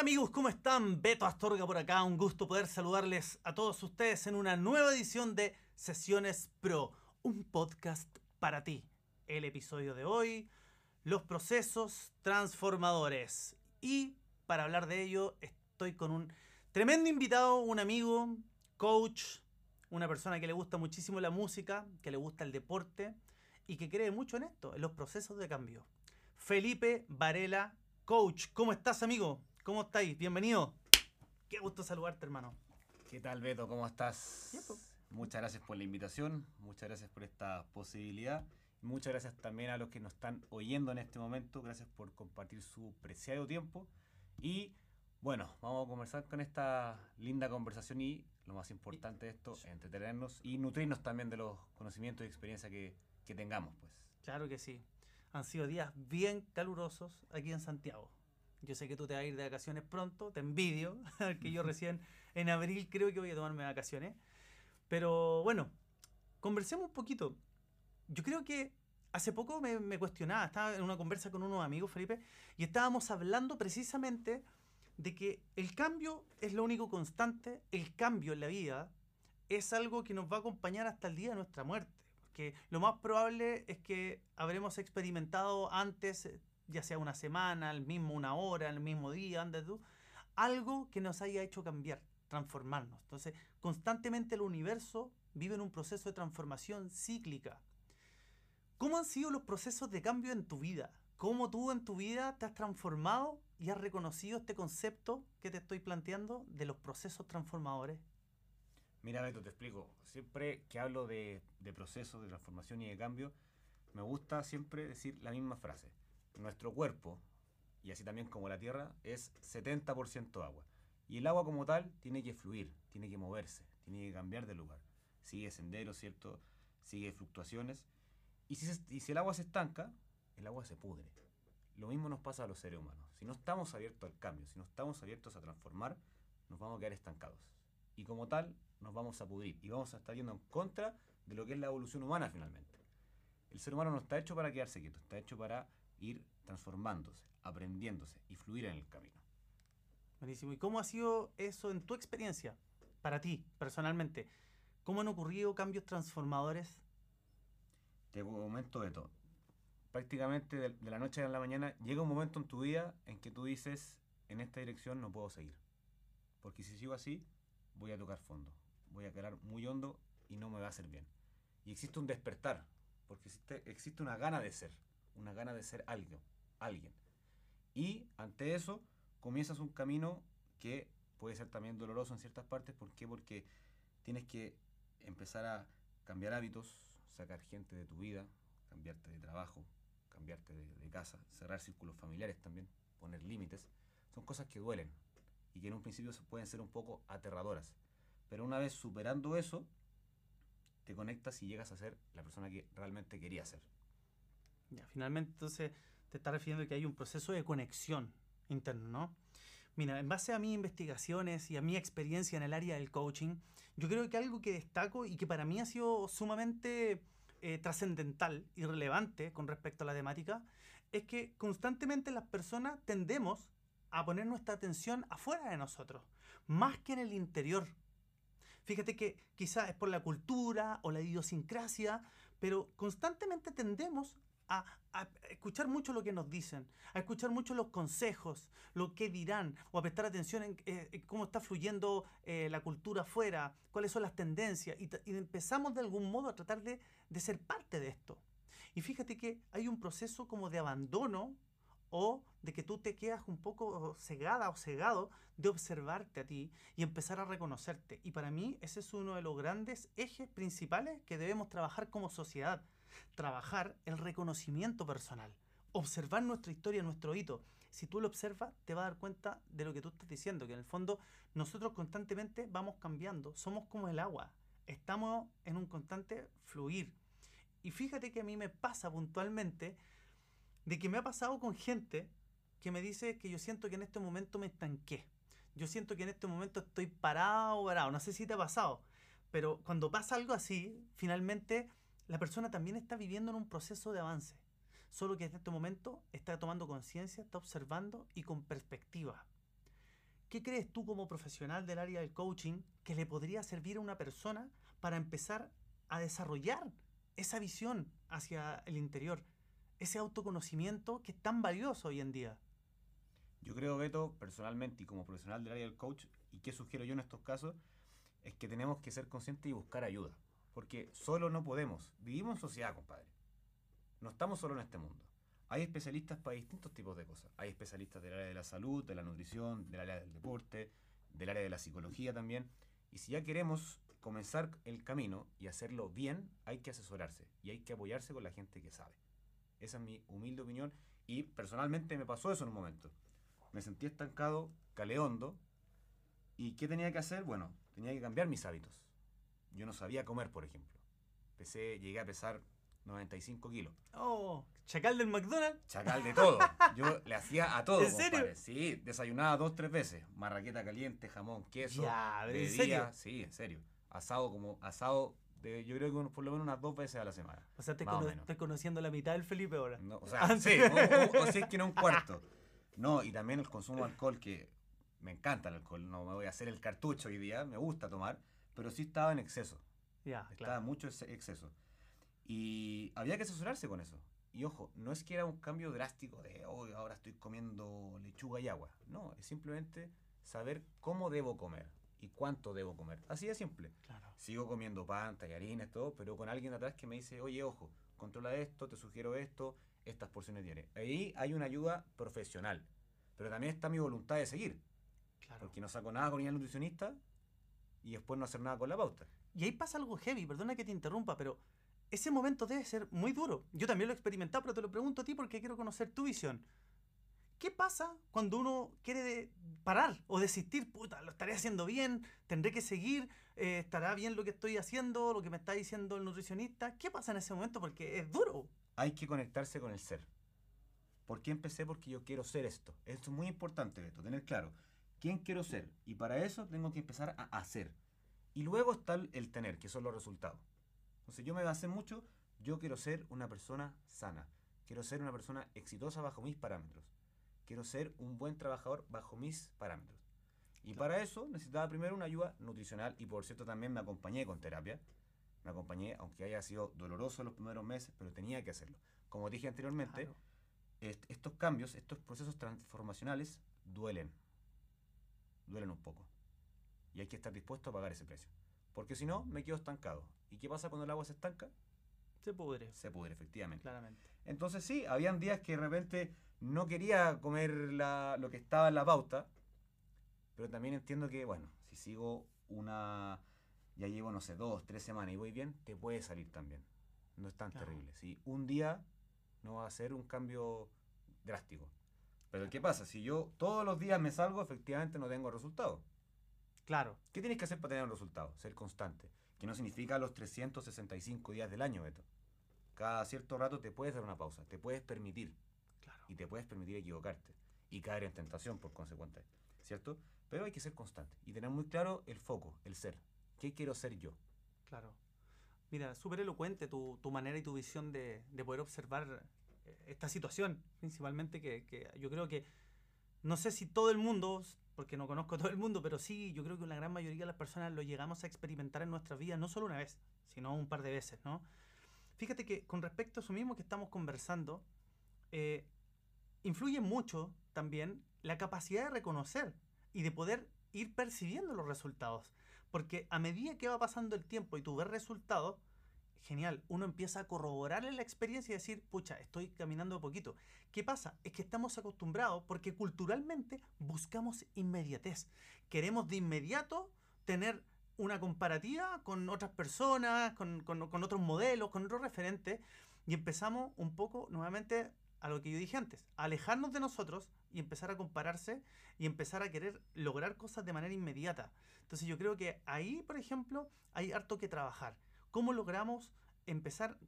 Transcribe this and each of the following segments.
Amigos, ¿cómo están? Beto Astorga por acá, un gusto poder saludarles a todos ustedes en una nueva edición de Sesiones Pro, un podcast para ti. El episodio de hoy, los procesos transformadores. Y para hablar de ello estoy con un tremendo invitado, un amigo, coach, una persona que le gusta muchísimo la música, que le gusta el deporte y que cree mucho en esto, en los procesos de cambio. Felipe Varela, coach. ¿Cómo estás, amigo? ¿Cómo estáis? Bienvenido. Qué gusto saludarte, hermano. ¿Qué tal, Beto? ¿Cómo estás? Bien. Muchas gracias por la invitación, muchas gracias por esta posibilidad. Muchas gracias también a los que nos están oyendo en este momento. Gracias por compartir su preciado tiempo. Y bueno, vamos a conversar con esta linda conversación y lo más importante de esto, entretenernos y nutrirnos también de los conocimientos y experiencia que, que tengamos, pues. Claro que sí. Han sido días bien calurosos aquí en Santiago. Yo sé que tú te vas a ir de vacaciones pronto, te envidio, que yo recién en abril creo que voy a tomarme vacaciones. Pero bueno, conversemos un poquito. Yo creo que hace poco me, me cuestionaba, estaba en una conversa con unos amigos, Felipe, y estábamos hablando precisamente de que el cambio es lo único constante, el cambio en la vida es algo que nos va a acompañar hasta el día de nuestra muerte. Porque lo más probable es que habremos experimentado antes, ya sea una semana, el mismo una hora, el mismo día, tú, algo que nos haya hecho cambiar, transformarnos. Entonces, constantemente el universo vive en un proceso de transformación cíclica. ¿Cómo han sido los procesos de cambio en tu vida? ¿Cómo tú en tu vida te has transformado y has reconocido este concepto que te estoy planteando de los procesos transformadores? Mira, Beto, te explico. Siempre que hablo de procesos de transformación y de cambio, me gusta siempre decir la misma frase. Nuestro cuerpo, y así también como la Tierra, es 70% agua. Y el agua como tal tiene que fluir, tiene que moverse, tiene que cambiar de lugar. Sigue senderos, ¿cierto? Sigue fluctuaciones. Y si, y si el agua se estanca, el agua se pudre. Lo mismo nos pasa a los seres humanos. Si no estamos abiertos al cambio, si no estamos abiertos a transformar, nos vamos a quedar estancados. Y como tal, nos vamos a pudrir y vamos a estar yendo en contra de lo que es la evolución humana finalmente. El ser humano no está hecho para quedarse quieto, está hecho para ir transformándose, aprendiéndose y fluir en el camino. Buenísimo. ¿Y cómo ha sido eso en tu experiencia, para ti, personalmente? ¿Cómo han ocurrido cambios transformadores? Te comento de todo. Prácticamente de, de la noche a la mañana llega un momento en tu vida en que tú dices, en esta dirección no puedo seguir. Porque si sigo así, voy a tocar fondo. Voy a quedar muy hondo y no me va a hacer bien. Y existe un despertar, porque existe, existe una gana de ser, una gana de ser algo, alguien. Y ante eso comienzas un camino que puede ser también doloroso en ciertas partes. ¿Por qué? Porque tienes que empezar a cambiar hábitos, sacar gente de tu vida, cambiarte de trabajo, cambiarte de, de casa, cerrar círculos familiares también, poner límites. Son cosas que duelen y que en un principio pueden ser un poco aterradoras. Pero una vez superando eso, te conectas y llegas a ser la persona que realmente querías ser. Finalmente, entonces, te está refiriendo que hay un proceso de conexión interno, ¿no? Mira, en base a mis investigaciones y a mi experiencia en el área del coaching, yo creo que algo que destaco y que para mí ha sido sumamente eh, trascendental y relevante con respecto a la temática, es que constantemente las personas tendemos a poner nuestra atención afuera de nosotros, más que en el interior. Fíjate que quizás es por la cultura o la idiosincrasia, pero constantemente tendemos a, escuchar mucho lo que nos dicen, a escuchar mucho los consejos, lo que dirán, o a prestar atención en, eh, cómo está fluyendo eh, la cultura afuera, cuáles son las tendencias, y empezamos de algún modo a tratar de, de ser parte de esto. Y fíjate que hay un proceso como de abandono o de que tú te quedas un poco cegada o cegado de observarte a ti y empezar a reconocerte. Y para mí ese es uno de los grandes ejes principales que debemos trabajar como sociedad. Trabajar el reconocimiento personal, observar nuestra historia, nuestro hito si tú lo observas, te vas a dar cuenta de lo que tú estás diciendo, que en el fondo nosotros constantemente vamos cambiando, somos como el agua, estamos en un constante fluir. Y fíjate que a mí me pasa puntualmente de que me ha pasado con gente que me dice que yo siento que en este momento me estanqué. Yo siento que en este momento estoy parado, parado. No sé si te ha pasado, pero cuando pasa algo así, finalmente la persona también está viviendo en un proceso de avance. Solo que en este momento está tomando conciencia, está observando y con perspectiva. ¿Qué crees tú como profesional del área del coaching que le podría servir a una persona para empezar a desarrollar esa visión hacia el interior, ese autoconocimiento que es tan valioso hoy en día? Yo creo, Beto, personalmente y como profesional del área del coach, y qué sugiero yo en estos casos, es que tenemos que ser conscientes y buscar ayuda. Porque solo no podemos. Vivimos en sociedad, compadre. No estamos solo en este mundo. Hay especialistas para distintos tipos de cosas. Hay especialistas del área de la salud, de la nutrición, del área del deporte, del área de la psicología también. Y si ya queremos comenzar el camino y hacerlo bien, hay que asesorarse y hay que apoyarse con la gente que sabe. Esa es mi humilde opinión y personalmente me pasó eso en un momento. Me sentí estancado, caleondo. ¿Y qué tenía que hacer? Bueno, tenía que cambiar mis hábitos. Yo no sabía comer, por ejemplo. Empecé, llegué a pesar 95 kilos. Oh, chacal del McDonald's. Chacal de todo. Yo le hacía a todo. ¿En serio? compadre. Sí, desayunaba dos, tres veces. Marraqueta caliente, jamón, queso. Ya, ¿en bebía- serio? Sí, en serio. Asado como asado, de, yo creo que un- por lo menos unas dos veces a la semana. O sea, te cono- estoy conociendo la mitad del Felipe ahora. No, o sea, Antes. sí, o, o- o si es que no un cuarto. No, y también el consumo de alcohol, que me encanta el alcohol, no me voy a hacer el cartucho hoy día, me gusta tomar, pero sí estaba en exceso, estaba claro. mucho ex- exceso. Y había que asesorarse con eso. Y ojo, no es que era un cambio drástico de, oh, ahora estoy comiendo lechuga y agua. No, es simplemente saber cómo debo comer y cuánto debo comer. Así de simple. Claro. Sigo comiendo pan, tallarines, todo, pero con alguien atrás que me dice, oye, ojo, controla esto, te sugiero esto, estas porciones diarias. Ahí hay una ayuda profesional, pero también está mi voluntad de seguir, claro. porque no saco nada con ir al nutricionista y después no hacer nada con la pauta. Y ahí pasa algo heavy, perdona que te interrumpa, pero ese momento debe ser muy duro. Yo también lo he experimentado, pero te lo pregunto a ti porque quiero conocer tu visión. ¿Qué pasa cuando uno quiere parar o desistir? Puta, lo estaré haciendo bien, tendré que seguir, eh, estará bien lo que estoy haciendo, lo que me está diciendo el nutricionista. ¿Qué pasa en ese momento? Porque es duro. Hay que conectarse con el ser. ¿Por qué empecé? Porque yo quiero ser esto. Esto es muy importante, Beto, tener claro. ¿Quién quiero ser? Y para eso tengo que empezar a hacer. Y luego está el- tener, que son los resultados. Entonces yo me basé mucho, yo quiero ser una persona sana. Quiero ser una persona exitosa bajo mis parámetros. Quiero ser un buen trabajador bajo mis parámetros. Y para eso necesitaba primero una ayuda nutricional y por cierto también me acompañé con terapia. Me acompañé, aunque haya sido doloroso los primeros meses, pero tenía que hacerlo. Como dije anteriormente, Claro. est- estos cambios, estos procesos transformacionales duelen. Duelen un poco. Y hay que estar dispuesto a pagar ese precio. Porque si no, me quedo estancado. ¿Y qué pasa cuando el agua se estanca? Se pudre, Se pudre, efectivamente. claramente. Entonces sí, habían días que de repente no quería comer la- lo que estaba en la pauta, pero también entiendo que, bueno, si sigo una, ya llevo, no sé, dos, tres semanas y voy bien, te puede salir también. No es tan Claro. terrible. ¿sí? Un día no va a ser un cambio drástico. Pero ¿qué pasa? Si yo todos los días me salgo, efectivamente no tengo resultado. Claro, ¿Qué tienes que hacer para tener un resultado? Ser constante. Que no significa los 365 días del año, Beto. Cada cierto rato te puedes dar una pausa, te puedes permitir claro. y te puedes permitir equivocarte y caer en tentación por consecuente, ¿cierto? Pero hay que ser constante y tener muy claro el foco, el ser. ¿Qué quiero ser yo? Claro. Mira, súper elocuente tu, tu manera y tu visión de, de poder observar esta situación, principalmente que, yo creo que, no sé si todo el mundo, porque no conozco todo el mundo, pero sí, yo creo que la gran mayoría de las personas lo llegamos a experimentar en nuestras vidas, no solo una vez, sino un par de veces, ¿no? Fíjate que con respecto a eso mismo que estamos conversando, eh, influye mucho también la capacidad de reconocer y de poder ir percibiendo los resultados. Porque a medida que va pasando el tiempo y tú ves resultados, genial, uno empieza a corroborar la experiencia y decir, pucha, estoy caminando de poquito. ¿Qué pasa? Es que estamos acostumbrados porque culturalmente buscamos inmediatez. Queremos de inmediato tener una comparativa con otras personas, con, con- con otros modelos, con otros referentes, y empezamos un poco nuevamente a lo que yo dije antes, a alejarnos de nosotros, y empezar a compararse y empezar a querer lograr cosas de manera inmediata. Entonces yo creo que ahí, por ejemplo, hay harto que trabajar. ¿Cómo logramos empezar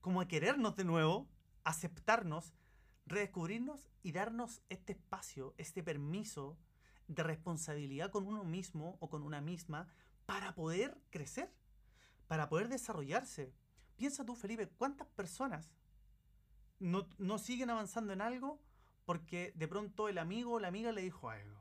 como a querernos de nuevo, aceptarnos, redescubrirnos y darnos este espacio, este permiso de responsabilidad con uno mismo o con una misma para poder crecer, para poder desarrollarse? Piensa tú, Felipe, ¿cuántas personas no, no siguen avanzando en algo porque de pronto el amigo o la amiga le dijo algo?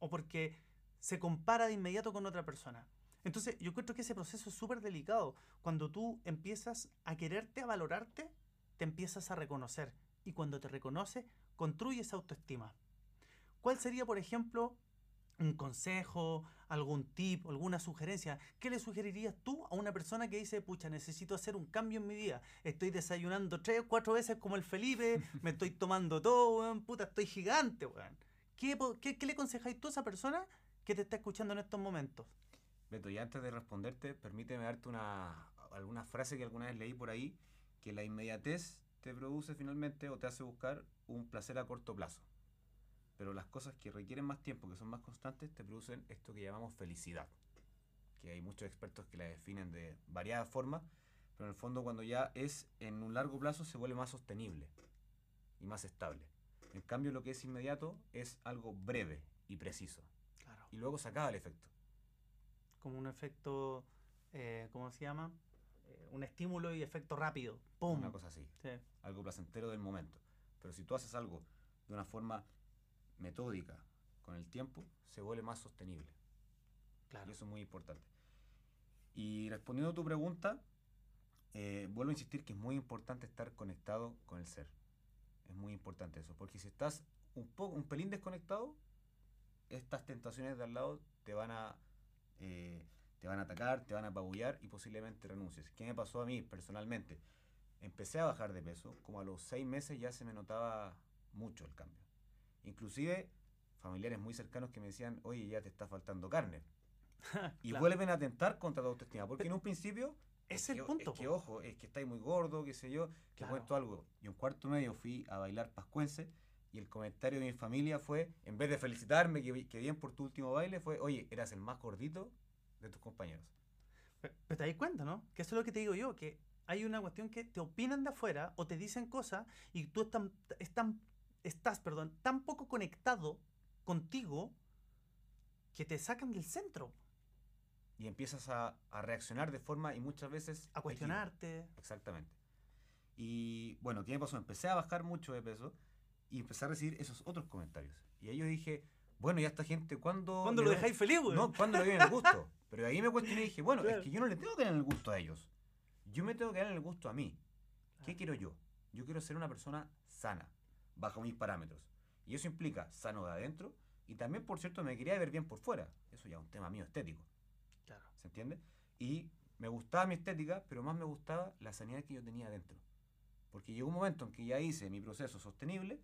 O porque se compara de inmediato con otra persona. Entonces, yo creo que ese proceso es súper delicado. Cuando tú empiezas a quererte, a valorarte, te empiezas a reconocer. Y cuando te reconoce, construyes autoestima. ¿Cuál sería, por ejemplo, un consejo, algún tip, alguna sugerencia? ¿Qué le sugerirías tú a una persona que dice, pucha, necesito hacer un cambio en mi vida? Estoy desayunando tres o cuatro veces como el Felipe, me estoy tomando todo, weón, puta, estoy gigante, weón. ¿Qué, qué, qué le aconsejáis tú a esa persona que te está escuchando en estos momentos? Beto, y antes de responderte, permíteme darte una, alguna frase que alguna vez leí por ahí, que la inmediatez te produce finalmente o te hace buscar un placer a corto plazo. Pero las cosas que requieren más tiempo, que son más constantes, te producen esto que llamamos felicidad. Que hay muchos expertos que la definen de variadas formas, pero en el fondo cuando ya es en un largo plazo se vuelve más sostenible y más estable. En cambio lo que es inmediato es algo breve y preciso. Claro. Y luego se acaba el efecto. Como un efecto, eh, ¿cómo se llama? Eh, un estímulo y efecto rápido. ¡Pum! Una cosa así. Sí. algo placentero del momento. Pero si tú haces algo de una forma metódica con el tiempo, se vuelve más sostenible. Claro. Y eso es muy importante. Y respondiendo a tu pregunta, eh, vuelvo a insistir que es muy importante estar conectado con el ser. Es muy importante eso, porque si estás un poco, un pelín desconectado, estas tentaciones de al lado te van a eh, te van a atacar, te van a apabullar y posiblemente renuncies. ¿Qué me pasó a mí personalmente? Empecé a bajar de peso, como a los seis meses ya se me notaba mucho el cambio. Inclusive familiares muy cercanos que me decían, oye, ya te está faltando carne. Y Claro. vuelven a atentar contra tu autoestima. Porque en un principio... Es que el o- punto, Es que, ojo, es que estáis muy gordo, qué sé yo. Te Claro. cuento algo. Yo en cuarto medio fui a bailar pascuense y el comentario de mi familia fue, en vez de felicitarme que, que bien por tu último baile, fue, oye, eras el más gordito de tus compañeros. Pe- Pero te das cuenta, ¿no? Que eso es lo que te digo yo, que hay una cuestión que te opinan de afuera o te dicen cosas y tú están, están- estás perdón, tan poco conectado contigo que te sacan del centro. Y empiezas a, a reaccionar de forma y muchas veces... A cuestionarte. Exactamente. Y bueno, ¿qué me pasó? Empecé a bajar mucho de peso y empecé a recibir esos otros comentarios. Y ahí yo dije, bueno, ¿y a esta gente cuándo... ¿Cuándo lo dejáis feliz, güey? No, ¿cuándo le doy el gusto? Pero ahí me cuestioné y dije, bueno, Claro. es que yo no le tengo que dar el gusto a ellos. Yo me tengo que dar el gusto a mí. ¿Qué Ah. quiero yo? Yo quiero ser una persona sana, bajo mis parámetros. Y eso implica sano de adentro y también, por cierto, me quería ver bien por fuera. Eso ya es un tema mío estético. Claro. ¿Se entiende? Y me gustaba mi estética, pero más me gustaba la sanidad que yo tenía adentro. Porque llegó un momento en que ya hice mi proceso sostenible,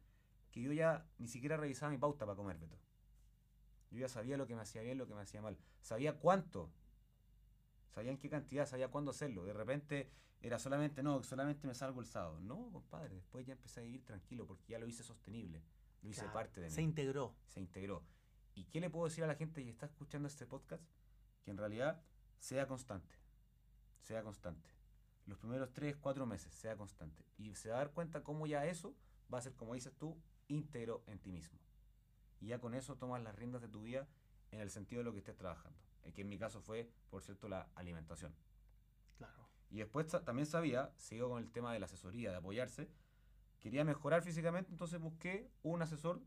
que yo ya ni siquiera revisaba mi pauta para comer, Beto. Yo ya sabía lo que me hacía bien, lo que me hacía mal. Sabía cuánto. Sabía en qué cantidad, sabía cuándo hacerlo. De repente era solamente, no, solamente me salgo el sábado. No, compadre, después ya empecé a vivir tranquilo porque ya lo hice sostenible. Lo hice Claro. parte de mí Se integró. se integró. ¿Y qué le puedo decir a la gente que está escuchando este podcast? Que en realidad sea constante. Sea constante. Los primeros 3, 4 meses, sea constante. Y se va a dar cuenta cómo ya eso va a ser, como dices tú, íntegro en ti mismo. Y ya con eso tomas las riendas de tu vida en el sentido de lo que estés trabajando. El que en mi caso fue, por cierto, la alimentación. Claro. Y después también sabía, sigo con el tema de la asesoría, de apoyarse, quería mejorar físicamente, entonces busqué un asesor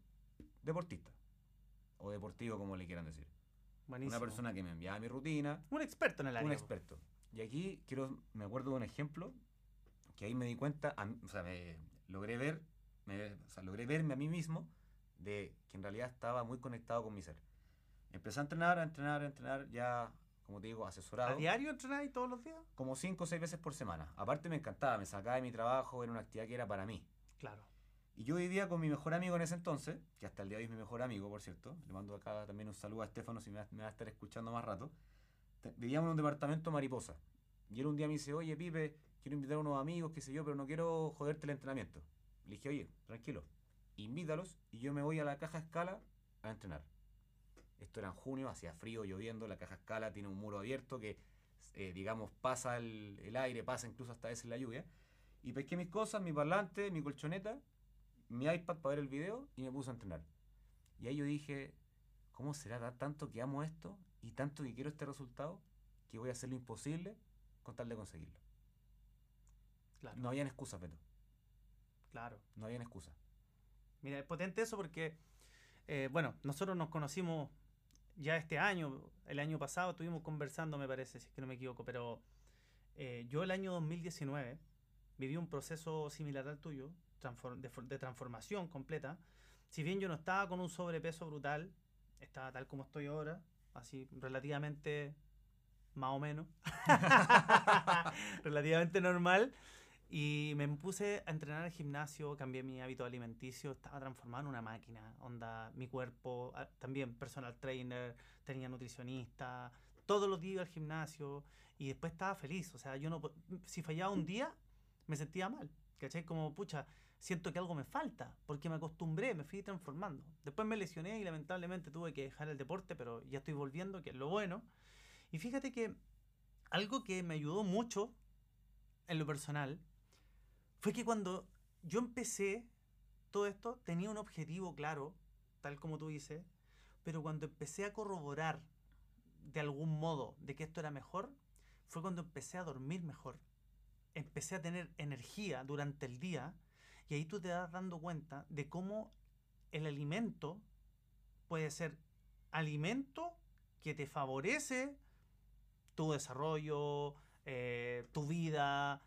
deportista. O deportivo, como le quieran decir. Buenísimo. Una persona que me enviaba mi rutina, Un experto en el área. un experto. Y aquí quiero, me acuerdo de un ejemplo que ahí me di cuenta, o sea, me logré ver, me- o sea, logré verme a mí mismo de que en realidad estaba muy conectado con mi ser. Empecé a entrenar, a entrenar, a entrenar, ya, como te digo, asesorado ¿A diario entrenáis todos los días? como cinco o seis veces por semana. Aparte me encantaba, me sacaba de mi trabajo, era una actividad que era para mí. Claro. Y yo vivía con mi mejor amigo en ese entonces, que hasta el día de hoy es mi mejor amigo, por cierto. Le mando acá también un saludo a Estefano si me va, me va a estar escuchando más rato. Vivíamos en un departamento mariposa. Y él un día me dice, oye Pipe, quiero invitar a unos amigos, qué sé yo, pero no quiero joderte el entrenamiento. Le dije, oye, tranquilo, invítalos y yo me voy a la caja escala a entrenar. Esto era en junio, hacía frío, lloviendo, la caja escala tiene un muro abierto que, eh, digamos, pasa el, el aire, pasa incluso hasta veces la lluvia. Y pesqué mis cosas, mi parlante, mi colchoneta, mi iPad para ver el video y me puse a entrenar. Y ahí yo dije, ¿cómo será tanto que amo esto y tanto que quiero este resultado que voy a hacer lo imposible con tal de conseguirlo? Claro, No habían excusas, Beto. Claro. No habían excusas. Mira, es potente eso porque, eh, bueno, nosotros nos conocimos ya este año, el año pasado estuvimos conversando, me parece, si es que no me equivoco, pero eh, yo el año 2019 viví un proceso similar al tuyo, de, de transformación completa. Si bien yo no estaba con un sobrepeso brutal, estaba tal como estoy ahora, así relativamente más o menos, relativamente normal. Y me puse a entrenar al gimnasio, cambié mi hábito alimenticio, estaba transformado en una máquina. Onda, mi cuerpo, ah, también personal trainer, tenía nutricionista, todos los días al gimnasio y después estaba feliz. O sea, yo no, si fallaba un día, me sentía mal. ¿Cachai? Como, pucha, siento que algo me falta, porque me acostumbré, me fui transformando. Después me lesioné y lamentablemente tuve que dejar el deporte, pero ya estoy volviendo, que es lo bueno. Y fíjate que algo que me ayudó mucho en lo personal fue que cuando yo empecé todo esto tenía un objetivo claro, tal como tú dices, pero cuando empecé a corroborar de algún modo de que esto era mejor, fue cuando empecé a dormir mejor. Empecé a tener energía durante el día y ahí tú te das dando cuenta de cómo el alimento puede ser alimento que te favorece tu desarrollo, eh, tu vida,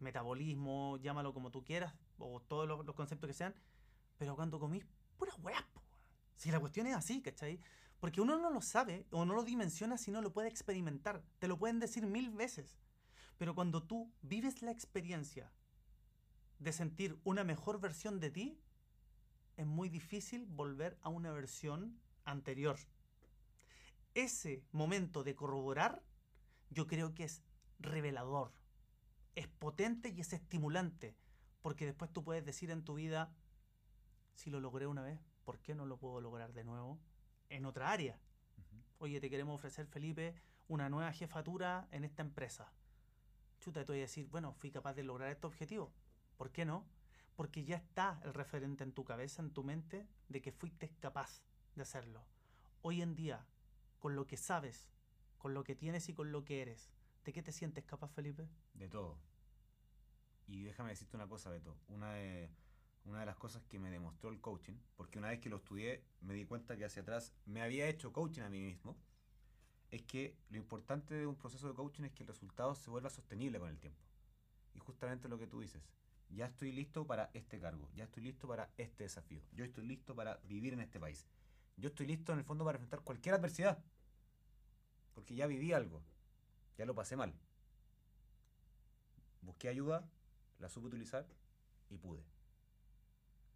metabolismo, llámalo como tú quieras, o todos los, conceptos que sean, pero cuando comís pura weá, si la cuestión es así, ¿cachai? Porque uno no lo sabe o no lo dimensiona si no lo puede experimentar. Te lo pueden decir mil veces. Pero cuando tú vives la experiencia de sentir una mejor versión de ti, es muy difícil volver a una versión anterior. Ese momento de corroborar, yo creo que es revelador, es potente y es estimulante, porque después tú puedes decir en tu vida, si lo logré una vez, ¿por qué no lo puedo lograr de nuevo en otra área? Oye, te queremos ofrecer, Felipe, una nueva jefatura en esta empresa. Chuta, te voy a decir, bueno, fui capaz de lograr este objetivo. ¿Por qué no? Porque ya está el referente en tu cabeza, en tu mente, de que fuiste capaz de hacerlo. Hoy en día, con lo que sabes, con lo que tienes y con lo que eres, ¿de qué te sientes capaz, Felipe? De todo. Y déjame decirte una cosa, Beto. Una de, una de las cosas que me demostró el coaching, porque una vez que lo estudié me di cuenta que hacia atrás me había hecho coaching a mí mismo, es que lo importante de un proceso de coaching es que el resultado se vuelva sostenible con el tiempo. Y justamente lo que tú dices, ya estoy listo para este cargo, ya estoy listo para este desafío, yo estoy listo para vivir en este país, yo estoy listo en el fondo para enfrentar cualquier adversidad, porque ya viví algo, ya lo pasé mal. Busqué ayuda, la supe utilizar y pude.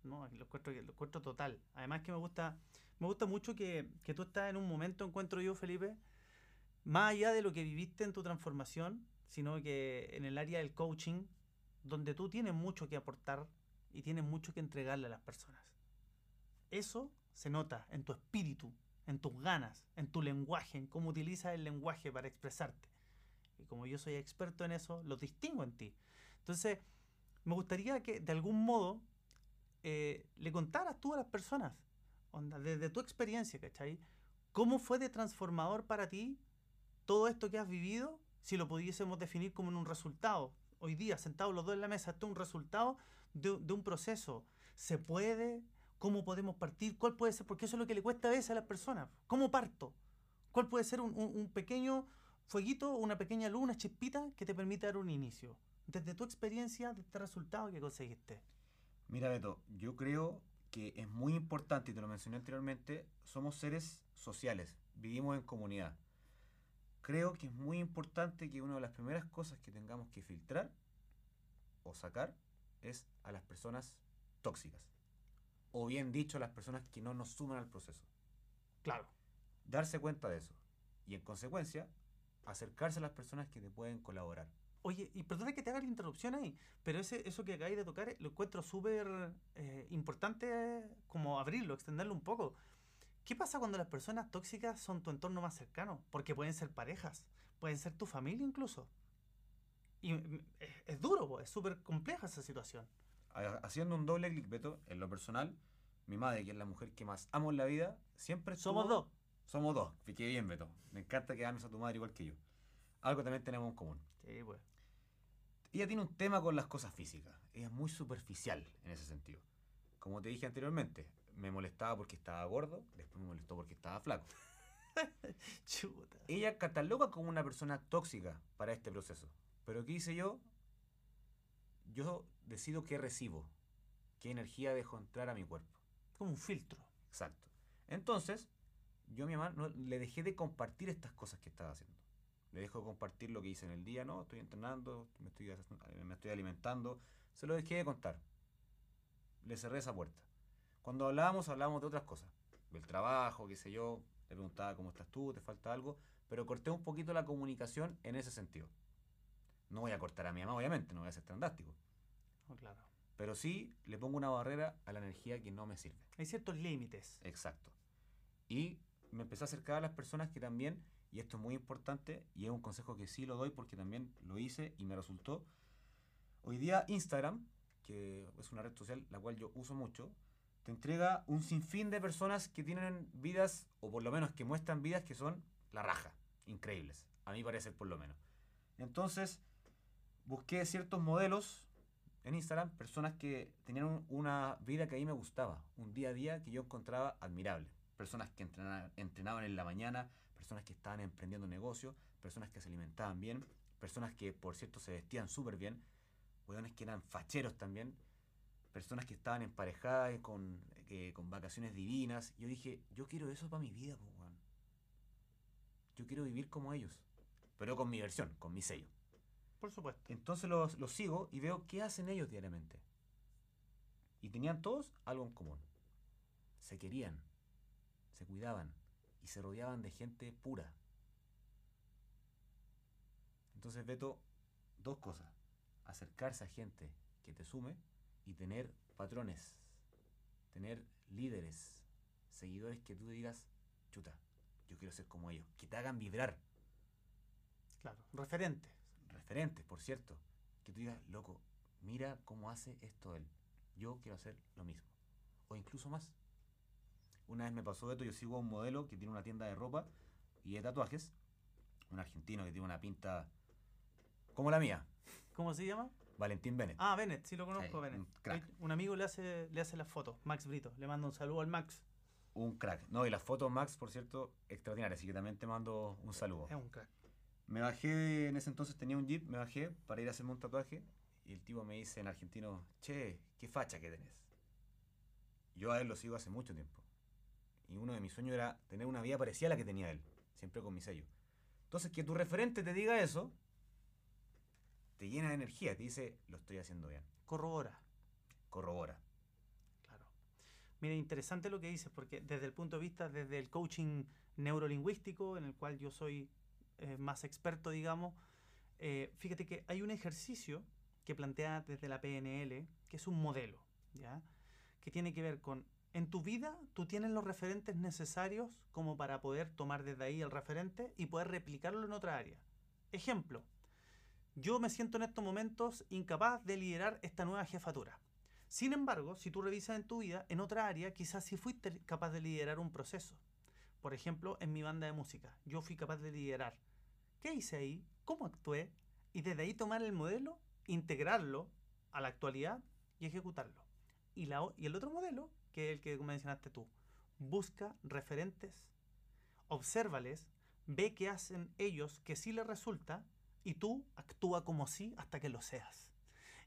No, lo encuentro, lo encuentro total. Además que me gusta, me gusta mucho que, que tú estás en un momento, encuentro yo, Felipe, más allá de lo que viviste en tu transformación, sino que en el área del coaching, donde tú tienes mucho que aportar y tienes mucho que entregarle a las personas. Eso se nota en tu espíritu, en tus ganas, en tu lenguaje, en cómo utilizas el lenguaje para expresarte. Y como yo soy experto en eso, lo distingo en ti. Entonces, me gustaría que de algún modo eh, le contaras tú a las personas, desde tu experiencia, ¿cachai? ¿Cómo fue de transformador para ti todo esto que has vivido, si lo pudiésemos definir como un resultado? Hoy día, sentados los dos en la mesa, esto es un resultado de, un proceso. ¿Se puede? ¿Cómo podemos partir? ¿Cuál puede ser? Porque eso es lo que le cuesta a veces a las personas. ¿Cómo parto? ¿Cuál puede ser un pequeño fueguito, una pequeña luz, una chispita que te permita dar un inicio? Desde tu experiencia, de este resultado que conseguiste. Mira, Beto, yo creo que es muy importante, y te lo mencioné anteriormente, somos seres sociales, vivimos en comunidad. Creo que es muy importante que una de las primeras cosas que tengamos que filtrar o sacar es a las personas tóxicas. O bien dicho, a las personas que no nos suman al proceso. Claro. Darse cuenta de eso. Y en consecuencia, acercarse a las personas que te pueden colaborar. Oye, y perdona que te haga la interrupción ahí, pero ese, eso que acabáis de tocar eh, lo encuentro súper eh, importante eh, como abrirlo, extenderlo un poco. ¿Qué pasa cuando las personas tóxicas son tu entorno más cercano? Porque pueden ser parejas, pueden ser tu familia incluso. Y mm, es, es duro, es súper compleja esa situación. Ha- Haciendo un doble clic, Beto, en lo personal, mi madre, que es la mujer que más amo en la vida, siempre Somos estuvo- dos. Somos dos. Fiqué bien, Beto. Me encanta que ames a tu madre igual que yo. Algo también tenemos en común. Sí, pues. Ella tiene un tema con las cosas físicas. Ella es muy superficial en ese sentido. Como te dije anteriormente, me molestaba porque estaba gordo, después me molestó porque estaba flaco. Chuta. Ella cataloga como una persona tóxica para este proceso. Pero ¿qué hice yo? Yo decido qué recibo, qué energía dejo entrar a mi cuerpo. Como un filtro. Exacto. Entonces, yo a mi mamá no, le dejé de compartir estas cosas que estaba haciendo. Le dejo de compartir lo que hice en el día, no, estoy entrenando, me estoy, me estoy alimentando. Se lo dejé de contar. Le cerré esa puerta. Cuando hablábamos, hablábamos de otras cosas. Del trabajo, qué sé yo. Le preguntaba cómo estás tú, te falta algo. Pero corté un poquito la comunicación en ese sentido. No voy a cortar a mi mamá, obviamente, no voy a ser tan drástico. Oh, claro. Pero sí le pongo una barrera a la energía que no me sirve. Hay ciertos límites. Exacto. Y me empecé a acercar a las personas que también, y esto es muy importante, y es un consejo que sí lo doy porque también lo hice y me resultó. Hoy día Instagram, que es una red social la cual yo uso mucho, te entrega un sinfín de personas que tienen vidas, o por lo menos que muestran vidas que son la raja, increíbles, a mí parecer por lo menos. Entonces, busqué ciertos modelos en Instagram, personas que tenían un- una vida que a mí me gustaba, un día a día que yo encontraba admirable. Personas que entrenaban, entrenaban en la mañana, personas que estaban emprendiendo negocios, personas que se alimentaban bien, personas que, por cierto, se vestían súper bien, hueones que eran facheros también, personas que estaban emparejadas con, eh, con vacaciones divinas. Yo dije, yo quiero eso para mi vida, po, weón. Yo quiero vivir como ellos, pero con mi versión, con mi sello. Por supuesto. Entonces los, los sigo y veo qué hacen ellos diariamente. Y tenían todos algo en común. Se querían, se cuidaban y se rodeaban de gente pura. Entonces, Beto, dos cosas. Acercarse a gente que te sume y tener patrones. Tener líderes, seguidores que tú digas, chuta, yo quiero ser como ellos. Que te hagan vibrar Claro. Referentes. referentes, por cierto, que tú digas, loco, mira cómo hace esto él. Yo quiero hacer lo mismo. O incluso más. Una vez me pasó esto, yo sigo a un modelo que tiene una tienda de ropa y de tatuajes. Un argentino que tiene una pinta como la mía, ¿Cómo se llama? Valentín Bennett. Ah, Bennett, sí lo conozco, Sí, Bennett. un crack. Ahí Un amigo le hace, le hace las fotos, Max Brito. Le mando un saludo al Max. Un crack. No, y las fotos Max, por cierto, extraordinarias, así que también te mando un saludo. Es un crack. Me bajé, en ese entonces tenía un jeep, me bajé para ir a hacerme un tatuaje y el tipo me dice en argentino, che, qué facha que tenés. Yo a él lo sigo hace mucho tiempo. Y uno de mis sueños era tener una vida parecida a la que tenía él, siempre con mi sello. Entonces que tu referente te diga eso, te llena de energía, te dice, lo estoy haciendo bien, Corrobora. corrobora. Claro. Mira, interesante lo que dices, porque desde el punto de vista, desde el coaching neurolingüístico, en el cual yo soy eh, más experto, digamos, eh, fíjate que hay un ejercicio que plantea desde la PNL, que es un modelo, ¿ya? Que tiene que ver con, en tu vida tú tienes los referentes necesarios como para poder tomar desde ahí el referente y poder replicarlo en otra área. Ejemplo, yo me siento en estos momentos incapaz de liderar esta nueva jefatura. Sin embargo, si tú revisas en tu vida, en otra área, quizás sí fuiste capaz de liderar un proceso. Por ejemplo, en mi banda de música, yo fui capaz de liderar. ¿Qué hice ahí? ¿Cómo actué? Y desde ahí tomar el modelo, integrarlo a la actualidad y ejecutarlo. Y, y el otro modelo, que el que mencionaste tú, busca referentes, obsérvales, ve qué hacen ellos que sí les resulta y tú actúa como sí hasta que lo seas.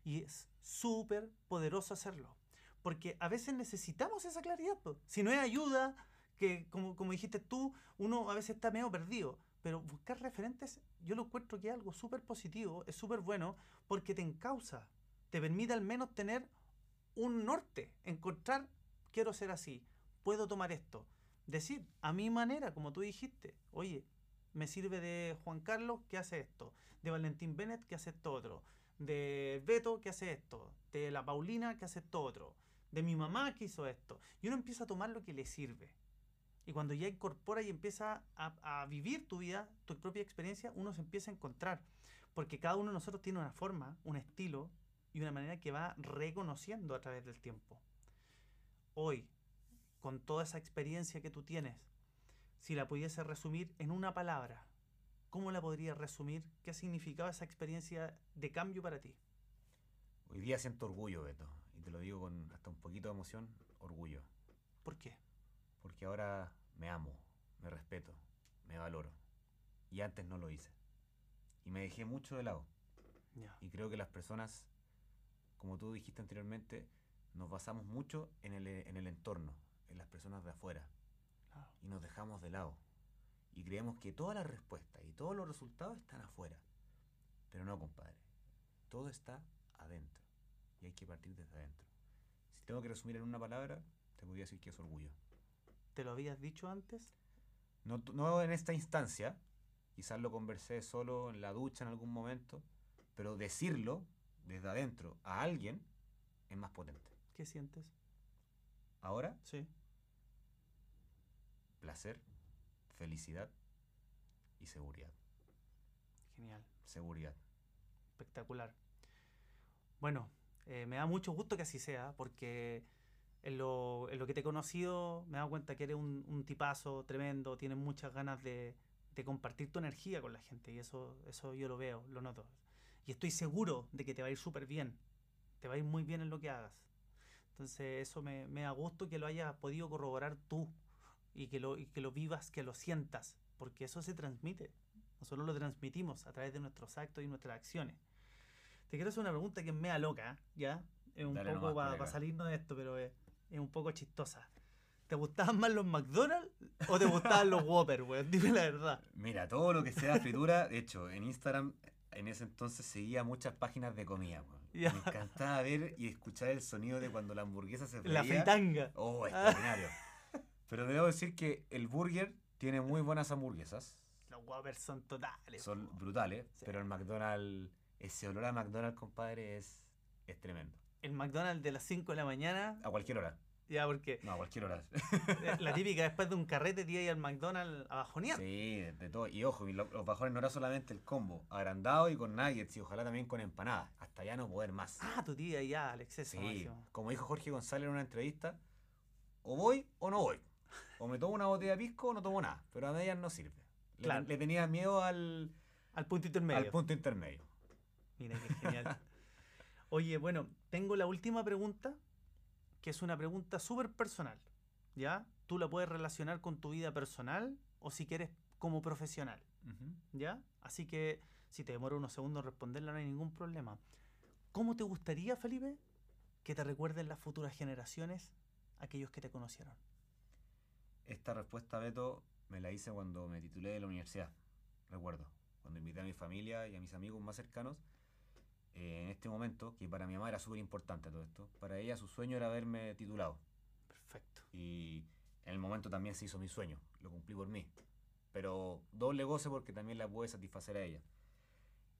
Y es súper poderoso hacerlo. Porque a veces necesitamos esa claridad. Si no hay ayuda, que como, como dijiste tú, uno a veces está medio perdido. Pero buscar referentes, yo lo encuentro que es algo súper positivo, es súper bueno, porque te encausa, te permite al menos tener un norte, encontrar, quiero ser así, puedo tomar esto. Decir, a mi manera, como tú dijiste, oye, me sirve de Juan Carlos que hace esto, de Valentín Bennett que hace esto otro, de Beto que hace esto, de la Paulina que hace esto otro, de mi mamá que hizo esto. Y uno empieza a tomar lo que le sirve. Y cuando ya incorpora y empieza a, vivir tu vida, tu propia experiencia, uno se empieza a encontrar. Porque cada uno de nosotros tiene una forma, un estilo y una manera que va reconociendo a través del tiempo. Hoy, con toda esa experiencia que tú tienes, si la pudiese resumir en una palabra, ¿cómo la podrías resumir? ¿Qué significaba esa experiencia de cambio para ti? Hoy día siento orgullo, Beto, y te lo digo con hasta un poquito de emoción, orgullo. ¿Por qué? Porque ahora me amo, me respeto, me valoro. Y antes no lo hice. Y me dejé mucho de lado. Ya. Y creo que las personas, como tú dijiste anteriormente, nos basamos mucho en el, en el entorno, en las personas de afuera. Claro. Y nos dejamos de lado. Y creemos que todas las respuestas y todos los resultados están afuera. Pero no, compadre. Todo está adentro. Y hay que partir desde adentro. Si tengo que resumir en una palabra, te podría decir que es orgullo. ¿Te lo habías dicho antes? No, no en esta instancia, quizás lo conversé solo en la ducha en algún momento, pero decirlo desde adentro a alguien es más potente. ¿Qué sientes? Ahora, Sí. placer, felicidad y seguridad. Genial. Seguridad. Espectacular. Bueno, eh, me da mucho gusto que así sea, porque en lo, en lo que te he conocido me he dado cuenta que eres un, un tipazo tremendo, tienes muchas ganas de, de compartir tu energía con la gente, y eso, eso yo lo veo, lo noto. Y estoy seguro de que te va a ir súper bien, te va a ir muy bien en lo que hagas. Entonces eso me, me da gusto que lo hayas podido corroborar tú y que, lo, y que lo vivas, que lo sientas, porque eso se transmite. Nosotros lo transmitimos a través de nuestros actos y nuestras acciones. Te quiero hacer una pregunta que es mea loca, ¿ya? Es un Dale poco para salirnos de esto, pero es, es un poco chistosa. ¿Te gustaban más los McDonald's o te gustaban los Whopper, weón? Dime la verdad. Mira, todo lo que sea fritura, de hecho, en Instagram en ese entonces seguía muchas páginas de comida. weón. Me encantaba ver y escuchar el sonido de cuando la hamburguesa se freía. La fritanga. Oh, extraordinario. Pero debo decir que el burger tiene muy buenas hamburguesas. Los Whoppers son totales. Son po. brutales, Sí. pero el McDonald's, ese olor a McDonald's, compadre, es, es tremendo. El McDonald's de las 5 de la mañana, A cualquier hora. Ya porque No, a cualquier hora. la típica después de un carrete tía ir al McDonald's a bajonear. Sí, de, de todo. Y ojo, y lo- los bajones no era solamente el combo, agrandado y con nuggets y ojalá también con empanadas. Hasta ya no poder más. Ah, tu tía ya, al exceso Sí, máximo. como dijo Jorge González en una entrevista, o voy o no voy. O me tomo una botella de pisco o no tomo nada, pero a medias no sirve. Le, Claro. le tenía miedo al, Al punto intermedio. al punto intermedio. Mira qué genial. Oye, bueno, tengo la última pregunta, que es una pregunta súper personal. ¿Ya? Tú la puedes relacionar con tu vida personal o si quieres como profesional. ¿Ya? Así que si te demora unos segundos en responderla, no hay ningún problema. ¿Cómo te gustaría, Felipe, que te recuerden las futuras generaciones aquellos que te conocieron? Esta respuesta, Beto, me la hice cuando me titulé de la universidad. Recuerdo, cuando invité a mi familia y a mis amigos más cercanos. Eh, en este momento, que para mi mamá era súper importante todo esto, para ella su sueño era verme titulado. Perfecto. Y en el momento también se hizo mi sueño, lo cumplí por mí. Pero doble goce porque también la pude satisfacer a ella.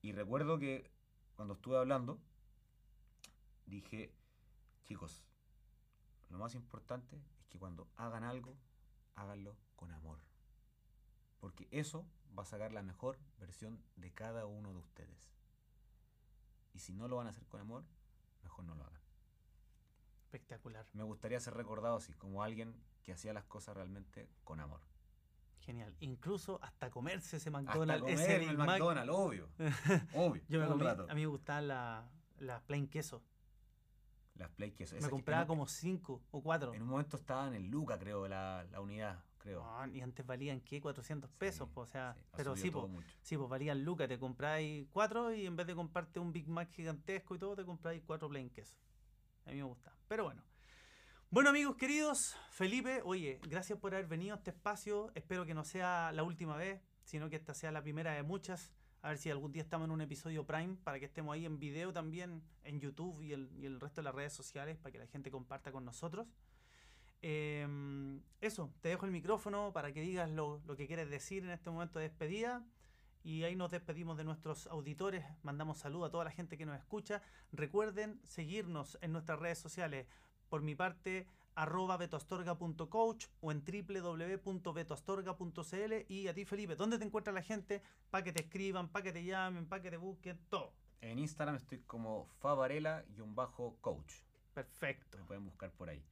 Y recuerdo que cuando estuve hablando, dije, chicos, lo más importante es que cuando hagan algo, háganlo con amor. Porque eso va a sacar la mejor versión de cada uno de ustedes. Y si no lo van a hacer con amor, mejor no lo hagan. Espectacular. Me gustaría ser recordado así, como alguien que hacía las cosas realmente con amor. Genial. Incluso hasta comerse ese Hasta McDonald's, ese comer el Mac. McDonald's, obvio. obvio. Yo me comí, a mí me gustaban las la plain queso. Las play queso. Me que compraba como cinco o cuatro. En un momento estaban en Luca, creo, la, la unidad, creo. Ah, y antes valían, ¿qué? 400 pesos, Sí, po, o sea, sí, pero sí, po, mucho. sí, pues valían lucas, te compráis cuatro y en vez de comprarte un Big Mac gigantesco y todo, te compráis cuatro plain queso. A mí me gusta. Pero bueno. Bueno, amigos queridos, Felipe, oye, gracias por haber venido a este espacio. Espero que no sea la última vez, sino que esta sea la primera de muchas. A ver si algún día estamos en un episodio Prime para que estemos ahí en video también, en YouTube y el, y el resto de las redes sociales para que la gente comparta con nosotros. Em, eso, te dejo el micrófono para que digas lo, lo que quieres decir en este momento de despedida. Y ahí nos despedimos de nuestros auditores. Mandamos saludos a toda la gente que nos escucha. Recuerden seguirnos en nuestras redes sociales. Por mi parte, arroba betoastorga.coach o en www.betoastorga.cl. Y a ti, Felipe, ¿dónde te encuentra la gente? Para que te escriban, para que te llamen, para que te busquen, todo. En Instagram estoy como favarela-coach. Perfecto. Me pueden buscar por ahí.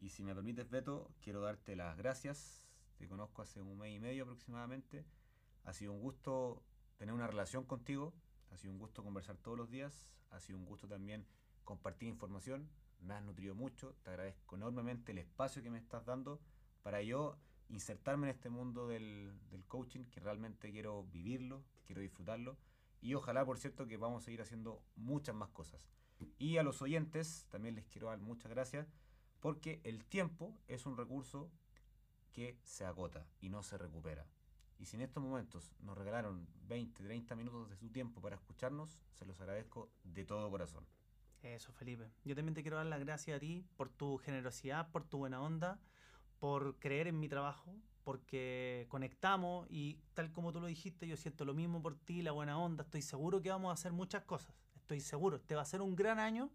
Y si me permites, Beto, quiero darte las gracias. Te conozco hace un mes y medio aproximadamente. Ha sido un gusto tener una relación contigo. Ha sido un gusto conversar todos los días. Ha sido un gusto también compartir información. Me has nutrido mucho. Te agradezco enormemente el espacio que me estás dando para yo insertarme en este mundo del, coaching, que realmente quiero vivirlo, quiero disfrutarlo. Y ojalá, por cierto, que vamos a seguir haciendo muchas más cosas. Y a los oyentes también les quiero dar muchas gracias porque el tiempo es un recurso que se agota y no se recupera. Y si en estos momentos nos regalaron 20, 30 minutos de su tiempo para escucharnos, se los agradezco de todo corazón. Eso, Felipe. Yo también te quiero dar las gracias a ti por tu generosidad, por tu buena onda, por creer en mi trabajo, porque conectamos y tal como tú lo dijiste, yo siento lo mismo por ti, la buena onda. Estoy seguro que vamos a hacer muchas cosas. Estoy seguro. Este va a ser un gran año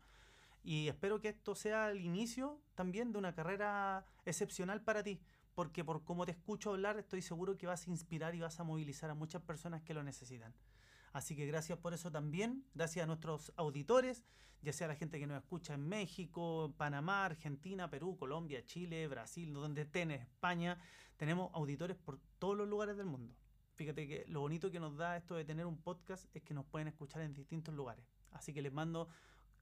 y espero que esto sea el inicio también de una carrera excepcional para ti, porque por cómo te escucho hablar estoy seguro que vas a inspirar y vas a movilizar a muchas personas que lo necesitan. Así que gracias por eso también, gracias a nuestros auditores, ya sea la gente que nos escucha en México, Panamá, Argentina, Perú, Colombia, Chile, Brasil, donde estén, España, tenemos auditores por todos los lugares del mundo. Fíjate que lo bonito que nos da esto de tener un podcast es que nos pueden escuchar en distintos lugares. Así que les mando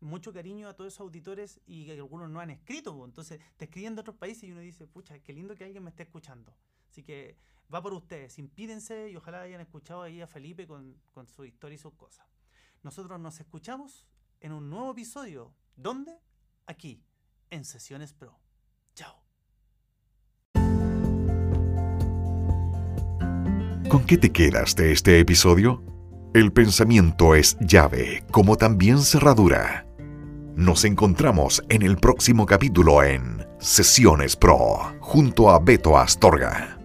mucho cariño a todos esos auditores y que algunos no han escrito. Entonces te escriben de otros países y uno dice, pucha, qué lindo que alguien me esté escuchando. Así que va por ustedes, impídense y ojalá hayan escuchado ahí a Felipe con, con su historia y sus cosas. Nosotros nos escuchamos en un nuevo episodio. ¿Dónde? Aquí, en Sesiones Pro. Chao. ¿Con qué te quedas de este episodio? El pensamiento es llave, como también cerradura. Nos encontramos en el próximo capítulo en Sesiones Pro, junto a Beto Astorga.